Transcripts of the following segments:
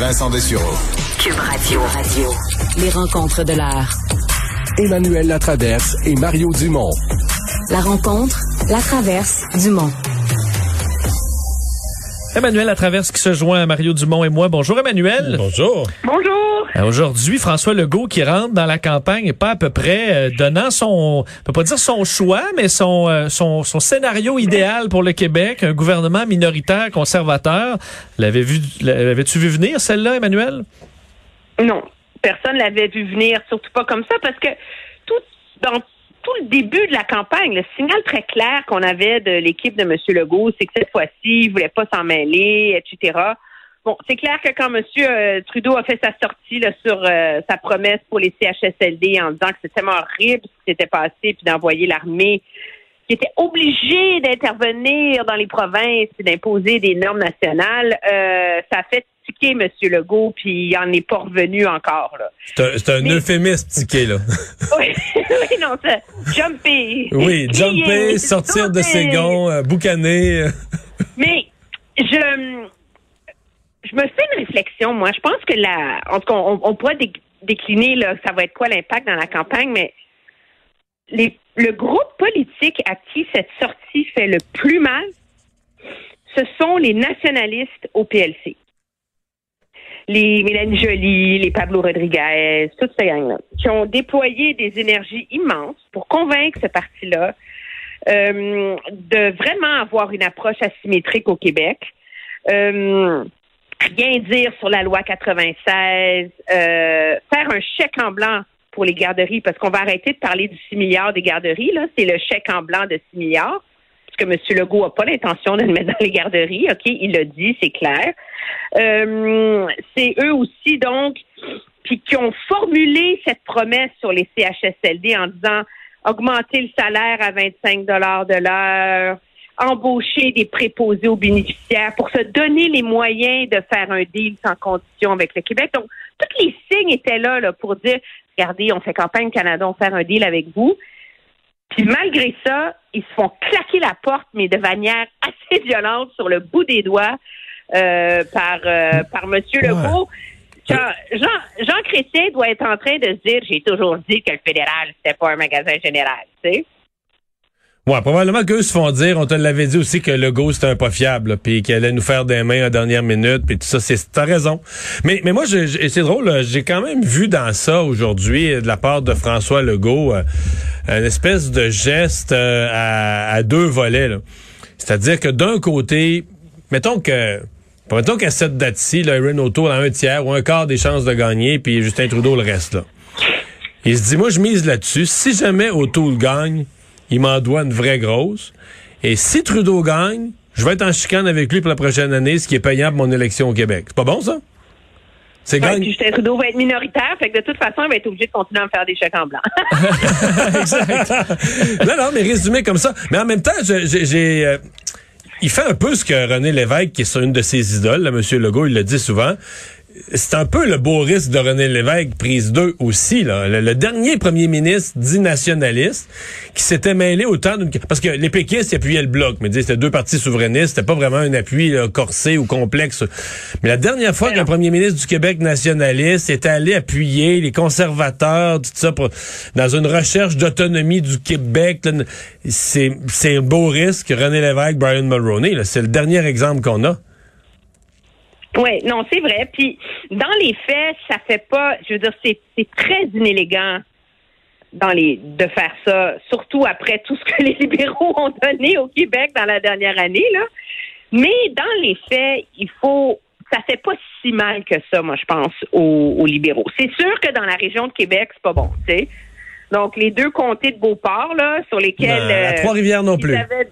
Vincent Dessureau. Cube Radio. Radio. Les rencontres de l'art. Emmanuel Latraverse et Mario Dumont. La rencontre, la traverse, Dumont. Emmanuel Latraverse qui se joint à Mario Dumont et moi. Bonjour Emmanuel. Bonjour. Bonjour. Euh, Aujourd'hui, François Legault qui rentre dans la campagne et pas à peu près euh, donnant son, on peut pas dire son choix, mais son, euh, son, son scénario idéal pour le Québec, un gouvernement minoritaire conservateur. L'avais vu, l'avais-tu vu venir celle-là, Emmanuel? Non, personne l'avait vu venir, surtout pas comme ça, parce que tout dans tout le début de la campagne, le signal très clair qu'on avait de l'équipe de M. Legault, c'est que cette fois-ci, il voulait pas s'en mêler, etc. Bon, c'est clair que quand M. euh, Trudeau a fait sa sortie là, sur euh, sa promesse pour les CHSLD en disant que c'était tellement horrible ce qui s'était passé, puis d'envoyer l'armée qui était obligée d'intervenir dans les provinces et d'imposer des normes nationales, euh, ça a fait tiquer M. Legault, puis il en est pas revenu encore. C'est un, c'est un Mais- euphémisme tiqué, là. Oui, oui, non, ça, jumper. Oui, jumper, sortir de ses gonds, euh, boucaner. Mais je, je me fais une réflexion, moi. Je pense que la, en tout cas, on, on dé- décliner là, ça va être quoi l'impact dans la campagne, mais les, le groupe politique à qui cette sortie fait le plus mal, ce sont les nationalistes au PLC. Les Mélanie Joly, les Pablo Rodriguez, toute cette gang-là, qui ont déployé des énergies immenses pour convaincre ce parti-là euh, de vraiment avoir une approche asymétrique au Québec. Euh, rien dire sur la loi 96, euh, faire un chèque en blanc pour les garderies, parce qu'on va arrêter de parler du 6 milliards des garderies, là, c'est le chèque en blanc de 6 milliards, que M. Legault n'a pas l'intention de le mettre dans les garderies, OK, il l'a dit, c'est clair. Euh, c'est eux aussi, donc, puis qui ont formulé cette promesse sur les CHSLD en disant augmenter le salaire à 25 dollars de l'heure, embaucher des préposés aux bénéficiaires pour se donner les moyens de faire un deal sans condition avec le Québec. Donc, tous les signes étaient là, là pour dire, regardez, on fait campagne Canada, on fait un deal avec vous. Puis malgré ça, ils se font claquer la porte, mais de manière assez violente sur le bout des doigts euh, par euh, par Monsieur Legault. Jean, Jean, Jean Chrétien doit être en train de se dire, j'ai toujours dit que le fédéral, c'était pas un magasin général, tu sais. Ouais, probablement qu'eux se font dire, on te l'avait dit aussi que Legault c'était un pas fiable, puis qu'il allait nous faire des mains à dernière minute, puis tout ça, c'est t'as raison. Mais mais moi, je, c'est drôle, là, j'ai quand même vu dans ça aujourd'hui euh, de la part de François Legault euh, une espèce de geste euh, à, à deux volets. C'est-à-dire que d'un côté, mettons que mettons qu'à cette date-ci, Erin O'Toole a un tiers ou un quart des chances de gagner, puis Justin Trudeau le reste là. Il se dit, moi, je mise là-dessus. Si jamais O'Toole gagne, il m'en doit une vraie grosse. Et si Trudeau gagne, je vais être en chicane avec lui pour la prochaine année, ce qui est payant pour mon élection au Québec. C'est pas bon, ça? C'est Ouais, gagne. puis Justin Trudeau va être minoritaire, fait que de toute façon, il va être obligé de continuer à me faire des chèques en blanc. exact. non, non, mais résumé comme ça. Mais en même temps, j'ai... euh, il fait un peu ce que René Lévesque, qui est une de ses idoles, là, M. Legault, il le dit souvent. C'est un peu le beau risque de René Lévesque, prise 2 aussi. Là. Le, le dernier premier ministre dit nationaliste qui s'était mêlé autant d'une... Parce que les péquistes appuyaient le bloc, mais c'était deux partis souverainistes, c'était pas vraiment un appui là, corsé ou complexe. Mais la dernière fois qu'un premier ministre du Québec nationaliste était allé appuyer les conservateurs, tout ça, pour, dans une recherche d'autonomie du Québec, là, c'est c'est un beau risque. René Lévesque, Brian Mulroney, là, c'est le dernier exemple qu'on a. Oui, non, c'est vrai. Puis dans les faits, ça fait pas. Je veux dire, c'est c'est très inélégant dans les de faire ça, surtout après tout ce que les libéraux ont donné au Québec dans la dernière année là. Mais dans les faits, il faut. Ça fait pas si mal que ça, moi, je pense, aux, aux libéraux. C'est sûr que dans la région de Québec, c'est pas bon, tu sais. Donc, les deux comtés de Beauport, là, sur lesquels. Non, à euh, Trois-Rivières non plus. avaient-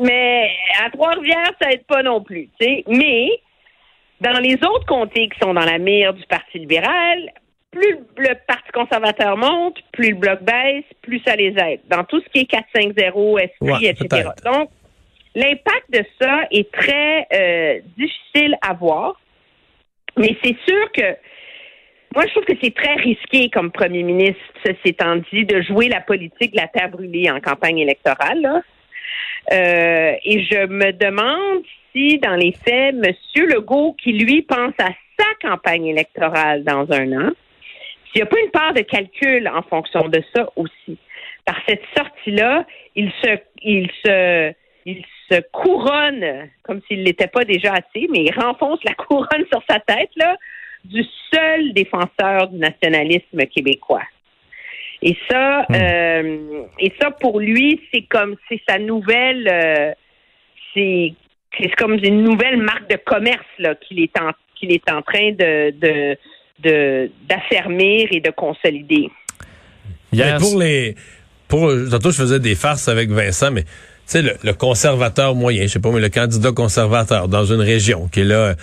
Mais à Trois-Rivières, ça aide pas non plus, tu sais. Mais dans les autres comtés qui sont dans la mire du Parti libéral, plus le Parti conservateur monte, plus le bloc baisse, plus ça les aide. Dans tout ce qui est 4-5-0, esprit, Ouais, etc. Donc, l'impact de ça est très euh, difficile à voir. Mais c'est sûr que moi, je trouve que c'est très risqué comme premier ministre, ceci étant dit, de jouer la politique de la terre brûlée en campagne électorale. là. Euh, et je me demande si, dans les faits, M. Legault, qui lui pense à sa campagne électorale dans un an, s'il n'y a pas une part de calcul en fonction de ça aussi. Par cette sortie-là, il se, il se, il se couronne, comme s'il l'était pas déjà assez, mais il renfonce la couronne sur sa tête, là, du seul défenseur du nationalisme québécois. Et ça, Hmm. euh, et ça pour lui, c'est comme c'est sa nouvelle, euh, c'est c'est comme une nouvelle marque de commerce là qu'il est en qu'il est en train de de de d'affermir et de consolider. Mais pour les. Pour, tantôt, je faisais des farces avec Vincent, mais tu sais, le, le conservateur moyen, je sais pas, mais le candidat conservateur dans une région qui est là.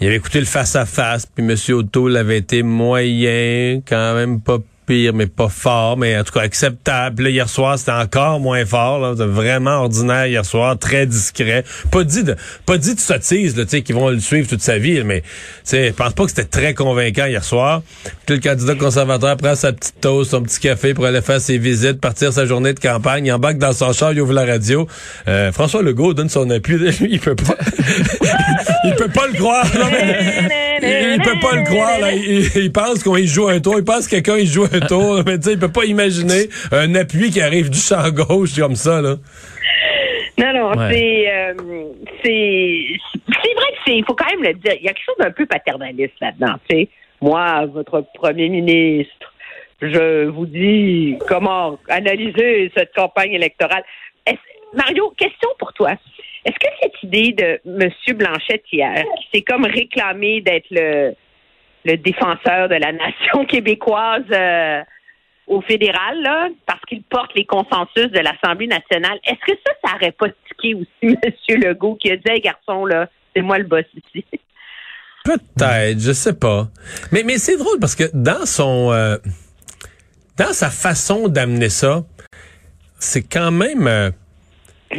Il avait écouté le face-à-face, puis M. O'Toole avait été moyen, quand même pas pire, mais pas fort, mais en tout cas acceptable. Là, hier soir, c'était encore moins fort, là, vraiment ordinaire hier soir, très discret. Pas dit de, pas dit de sottise, là, tu sais, qu'ils vont le suivre toute sa vie, mais je pense pas que c'était très convaincant hier soir. Puis le candidat conservateur prend sa petite toast, son petit café pour aller faire ses visites, partir sa journée de campagne, il embarque dans son char, il ouvre la radio. Euh, François Legault donne son appui, lui, il peut pas, il peut pas le croire. non, mais- il, il peut pas le croire. Là. Il, il pense qu'on joue un tour. Il pense que quelqu'un il joue un tour. Mais tu sais, il peut pas imaginer un appui qui arrive du champ gauche comme ça. Là. Non, non, Ouais. c'est euh, c'est c'est vrai que c'est il faut quand même le dire. Il y a quelque chose d'un peu paternaliste là-dedans. Tu sais, moi, votre premier ministre, je vous dis comment analyser cette campagne électorale. Est-ce- Mario, question pour toi. Est-ce que cette idée de M. Blanchette hier, qui s'est comme réclamé d'être le, le défenseur de la nation québécoise euh, au fédéral, là, parce qu'il porte les consensus de l'Assemblée nationale, est-ce que ça, ça n'aurait pas tiqué aussi M. Legault qui a dit Hey garçon, là, c'est moi le boss ici? Peut-être, je sais pas. Mais, mais c'est drôle parce que dans son euh, dans sa façon d'amener ça, c'est quand même euh,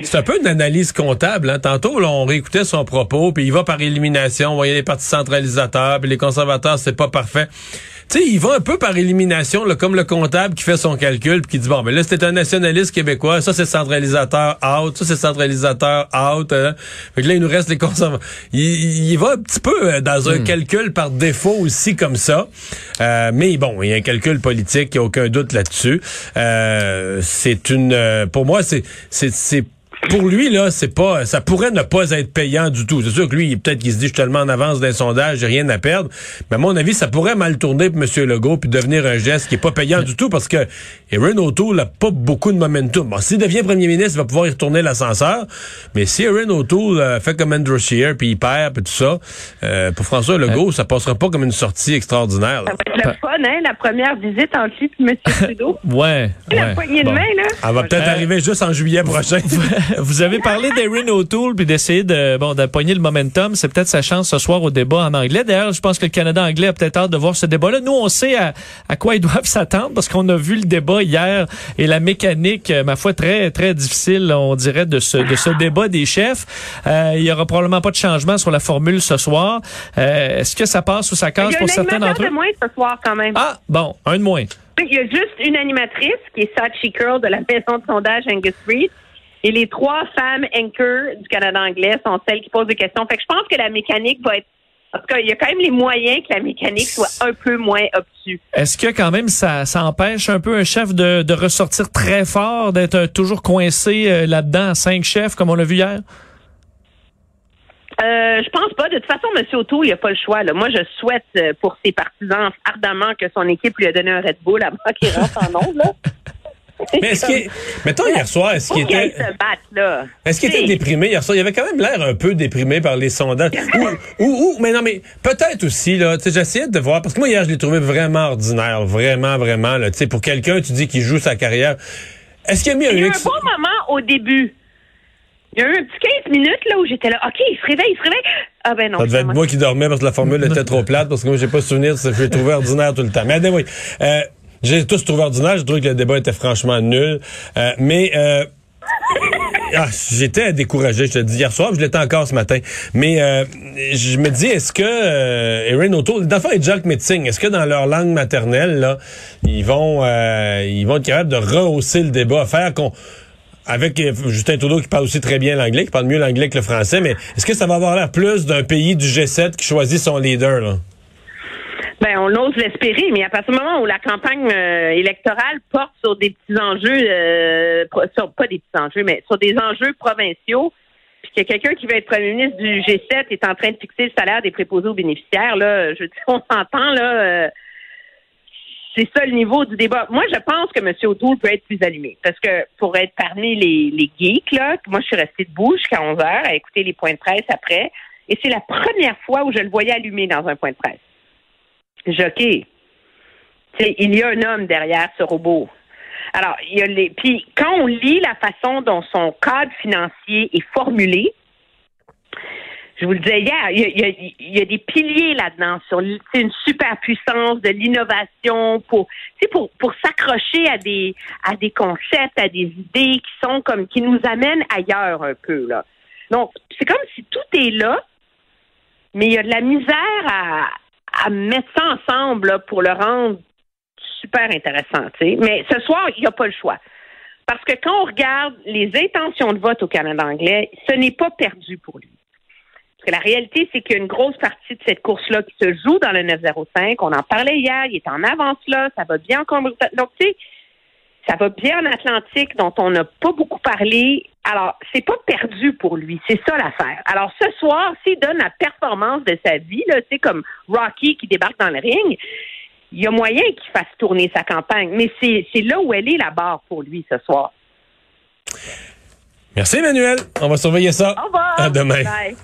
c'est un peu une analyse comptable. Hein. Tantôt, là, on réécoutait son propos, puis il va par élimination. On voyait les partis centralisateurs, puis les conservateurs, c'est pas parfait. Tu sais, il va un peu par élimination, là, comme le comptable qui fait son calcul, puis qui dit, bon, mais là, c'était un nationaliste québécois, ça, c'est centralisateur out, ça, c'est centralisateur out. Hein. Fait que là, il nous reste les conservateurs. Il, il va un petit peu euh, dans un calcul par défaut aussi, comme ça. Euh, mais bon, il y a un calcul politique, il n'y a aucun doute là-dessus. Euh, c'est une... euh, pour moi, c'est... c'est c'est pour lui, là, c'est pas, ça pourrait ne pas être payant du tout. C'est sûr que lui, peut-être qu'il se dit, je suis tellement en avance d'un sondage, j'ai rien à perdre. Mais à mon avis, ça pourrait mal tourner pour M. Legault puis devenir un geste qui est pas payant du tout parce que Erin O'Toole a pas beaucoup de momentum. Bon, s'il devient premier ministre, il va pouvoir y retourner l'ascenseur. Mais si Erin O'Toole euh, fait comme Andrew Scheer puis il perd puis tout ça, euh, pour François Legault, ça passera pas comme une sortie extraordinaire. là. Ça va être le fun, hein, la première visite entre lui et M. Trudeau. ouais, La ouais. poignée de main, là. Elle va peut-être Euh, arriver juste en juillet prochain. Vous avez parlé d'Erin O'Toole puis d'essayer de bon d'appoigner le momentum. C'est peut-être sa chance ce soir au débat en anglais. D'ailleurs, je pense que le Canada anglais a peut-être hâte de voir ce débat-là. Nous, on sait à, à quoi ils doivent s'attendre parce qu'on a vu le débat hier et la mécanique, euh, ma foi, très très difficile, on dirait, de ce de ce débat des chefs. Euh, il y aura probablement pas de changement sur la formule ce soir. Euh, Est-ce que ça passe ou ça casse pour certains d'entre de eux? moins ce soir, quand même. Ah, bon, un de moins. Il y a juste une animatrice qui est Sachi Curl de la maison de sondage Angus Reid. Et les trois femmes anchor du Canada anglais sont celles qui posent des questions. Fait que je pense que la mécanique va être. En tout cas, il y a quand même les moyens que la mécanique soit un peu moins obtuse. Est-ce que quand même ça, ça empêche un peu un chef de, de ressortir très fort, d'être euh, toujours coincé euh, là-dedans à cinq chefs comme on l'a vu hier? Euh, je pense pas. De toute façon, M. O'Toole, il a pas le choix. Là. Moi, je souhaite euh, pour ses partisans ardemment que son équipe lui a donné un Red Bull avant qu'il rentre en onde. Mais est-ce qu'il, mettons hier soir, est-ce qu'il était, est-ce qu'il était déprimé hier soir? Il avait quand même l'air un peu déprimé par les sondages. ou, ou, ou, mais non, mais peut-être aussi, là, tu sais, j'essayais de voir, parce que moi, hier, je l'ai trouvé vraiment ordinaire, vraiment, vraiment, là, tu sais, pour quelqu'un, tu dis qu'il joue sa carrière. Est-ce qu'il a mis un Il y a eu un bon moment au début. Il y a eu un petit 15 minutes là où j'étais là. OK, il se réveille, il se réveille. Ah ben non. Ça devait être moi qui dormais parce que la formule était trop plate, parce que moi, j'ai pas souvenir, je l'ai trouvé ordinaire tout le temps. Mais anyway, euh, j'ai tous trouvé ordinaire, j'ai trouvé que le débat était franchement nul. Euh, mais euh, ah, j'étais découragé, je te dis hier soir, je l'étais encore ce matin. Mais euh, je me dis, est-ce que euh, Erin O'Toole, d'abord et Jack Metzing, est-ce que dans leur langue maternelle, là, ils vont euh, ils vont être capables de rehausser le débat, faire qu'on avec euh, Justin Trudeau qui parle aussi très bien l'anglais, qui parle mieux l'anglais que le français, mais est-ce que ça va avoir l'air plus d'un pays du G7 qui choisit son leader, là? Ben, on ose l'espérer, mais à partir du moment où la campagne euh, électorale porte sur des petits enjeux, euh, sur, pas des petits enjeux, mais sur des enjeux provinciaux, puis a quelqu'un qui veut être premier ministre du G7 est en train de fixer le salaire des préposés aux bénéficiaires, là, je dis, on s'entend, là, euh, c'est ça le niveau du débat. Moi, je pense que M. O'Toole peut être plus allumé, parce que pour être parmi les, les geeks, là, moi, je suis restée debout jusqu'à 11 heures à écouter les points de presse après, et c'est la première fois où je le voyais allumé dans un point de presse. Jockey. il y a un homme derrière ce robot. Alors, il y a les. Puis quand on lit la façon dont son cadre financier est formulé, je vous le disais hier, il y a, des piliers là-dedans sur une superpuissance de l'innovation pour, pour, pour s'accrocher à des, à des concepts, à des idées qui sont comme, qui nous amènent ailleurs un peu, là. Donc, c'est comme si tout est là, mais il y a de la misère à, à mettre ça ensemble pour le rendre super intéressant. Mais ce soir, il n'y a pas le choix. Parce que quand on regarde les intentions de vote au Canada anglais, ce n'est pas perdu pour lui. Parce que la réalité, c'est qu'il y a une grosse partie de cette course-là qui se joue dans le 905. On en parlait hier, il est en avance là, ça va bien encore. Donc, tu sais, ça va bien en Atlantique, dont on n'a pas beaucoup parlé. Alors, c'est pas perdu pour lui. C'est ça l'affaire. Alors, ce soir, s'il donne la performance de sa vie, là, c'est comme Rocky qui débarque dans le ring, il y a moyen qu'il fasse tourner sa campagne. Mais c'est là où elle est la barre pour lui ce soir. Merci, Emmanuel. On va surveiller ça. Au revoir. À demain. Bye.